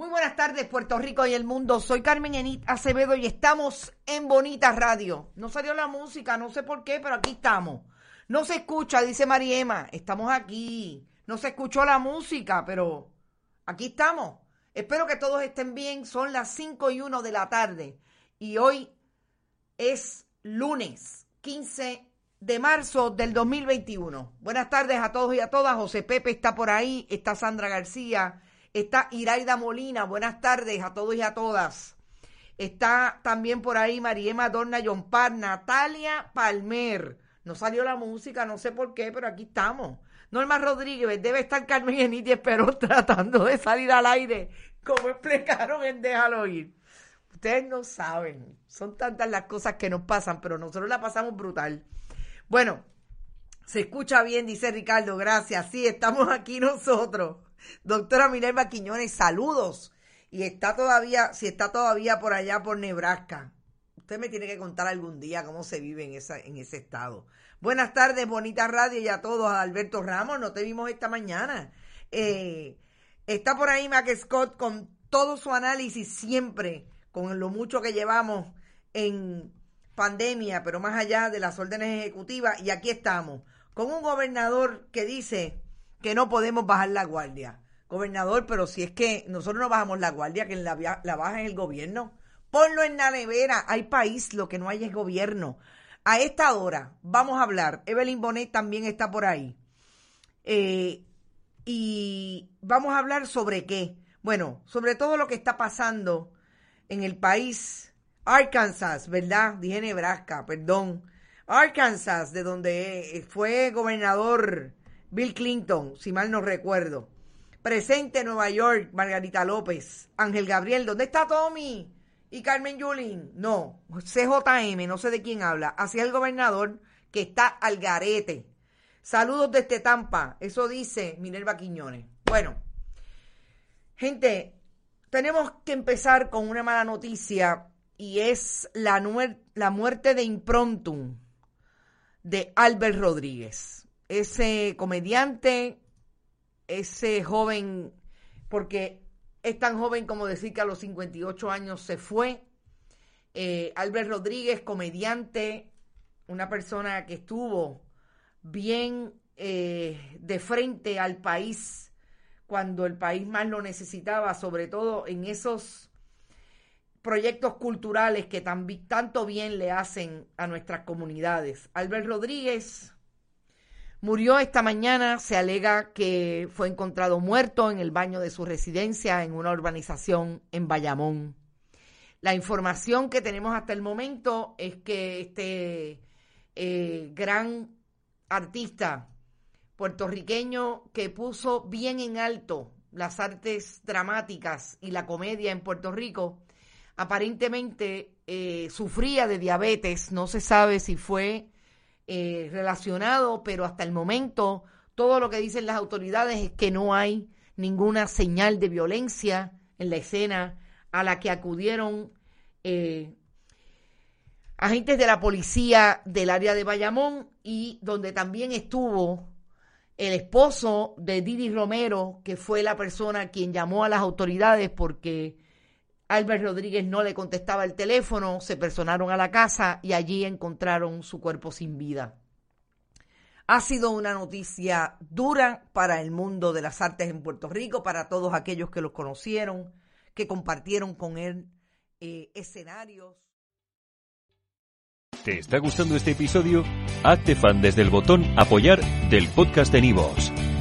Muy buenas tardes, Puerto Rico y el mundo. Soy Carmen Enit Acevedo y estamos en Bonita Radio. No salió la música, no sé por qué, pero aquí estamos. No se escucha, dice Mariema. Estamos aquí. No se escuchó la música, pero aquí estamos. Espero que todos estén bien. Son las 5 y 1 de la tarde. Y hoy es lunes 15 de marzo del 2021. Buenas tardes a todos y a todas. José Pepe está por ahí. Está Sandra García Está Iraida Molina, buenas tardes a todos y a todas. Está también por ahí Mariema Dorna Yompar, Natalia Palmer. No salió la música, no sé por qué, pero aquí estamos. Norma Rodríguez, debe estar Carmen Eniti Esperón tratando de salir al aire, como explicaron en Déjalo ir. Ustedes no saben, son tantas las cosas que nos pasan, pero nosotros la pasamos brutal. Bueno, se escucha bien, dice Ricardo, gracias. Sí, estamos aquí nosotros. Doctora Minerva Quiñones, saludos. Y está todavía, si está todavía por allá por Nebraska. Usted me tiene que contar algún día cómo se vive en, esa, en ese estado. Buenas tardes, bonita radio y a todos. A Alberto Ramos, no te vimos esta mañana. Eh, está por ahí Mac Scott con todo su análisis siempre, con lo mucho que llevamos en pandemia, pero más allá de las órdenes ejecutivas. Y aquí estamos, con un gobernador que dice que no podemos bajar la guardia. Gobernador, pero si es que nosotros no bajamos la guardia, que la, baja el gobierno. Ponlo en la nevera. Hay país, lo que no hay es gobierno. A esta hora vamos a hablar. Evelyn Bonet también está por ahí. Eh, y vamos a hablar sobre qué. Bueno, sobre todo lo que está pasando en el país. Arkansas, ¿verdad? Dije Nebraska, perdón. Arkansas, de donde fue gobernador Bill Clinton, si mal no recuerdo. Presente en Nueva York, Margarita López, Ángel Gabriel, ¿dónde está Tommy? Y Carmen Yulín, no, CJM, no sé de quién habla, hacia el gobernador que está al garete. Saludos desde Tampa, eso dice Minerva Quiñones. Bueno, gente, tenemos que empezar con una mala noticia y es la, la muerte de improntum de Albert Rodríguez ese comediante, ese joven, porque es tan joven como decir que a los 58 años se fue. Eh, Albert Rodríguez, comediante, una persona que estuvo bien eh, de frente al país cuando el país más lo necesitaba, sobre todo en esos proyectos culturales que tan, tanto bien le hacen a nuestras comunidades. Albert Rodríguez Murió esta mañana, se alega que fue encontrado muerto en el baño de su residencia en una urbanización en Bayamón. La información que tenemos hasta el momento es que este eh, gran artista puertorriqueño que puso bien en alto las artes dramáticas y la comedia en Puerto Rico, aparentemente eh, sufría de diabetes, no se sabe si fue eh, relacionado, pero hasta el momento todo lo que dicen las autoridades es que no hay ninguna señal de violencia en la escena a la que acudieron eh, agentes de la policía del área de Bayamón y donde también estuvo el esposo de Didi Romero, que fue la persona quien llamó a las autoridades porque Albert Rodríguez no le contestaba el teléfono, se personaron a la casa y allí encontraron su cuerpo sin vida. Ha sido una noticia dura para el mundo de las artes en Puerto Rico, para todos aquellos que lo conocieron, que compartieron con él eh, escenarios. ¿Te está gustando este episodio? Hazte fan desde el botón apoyar del podcast de Nivos.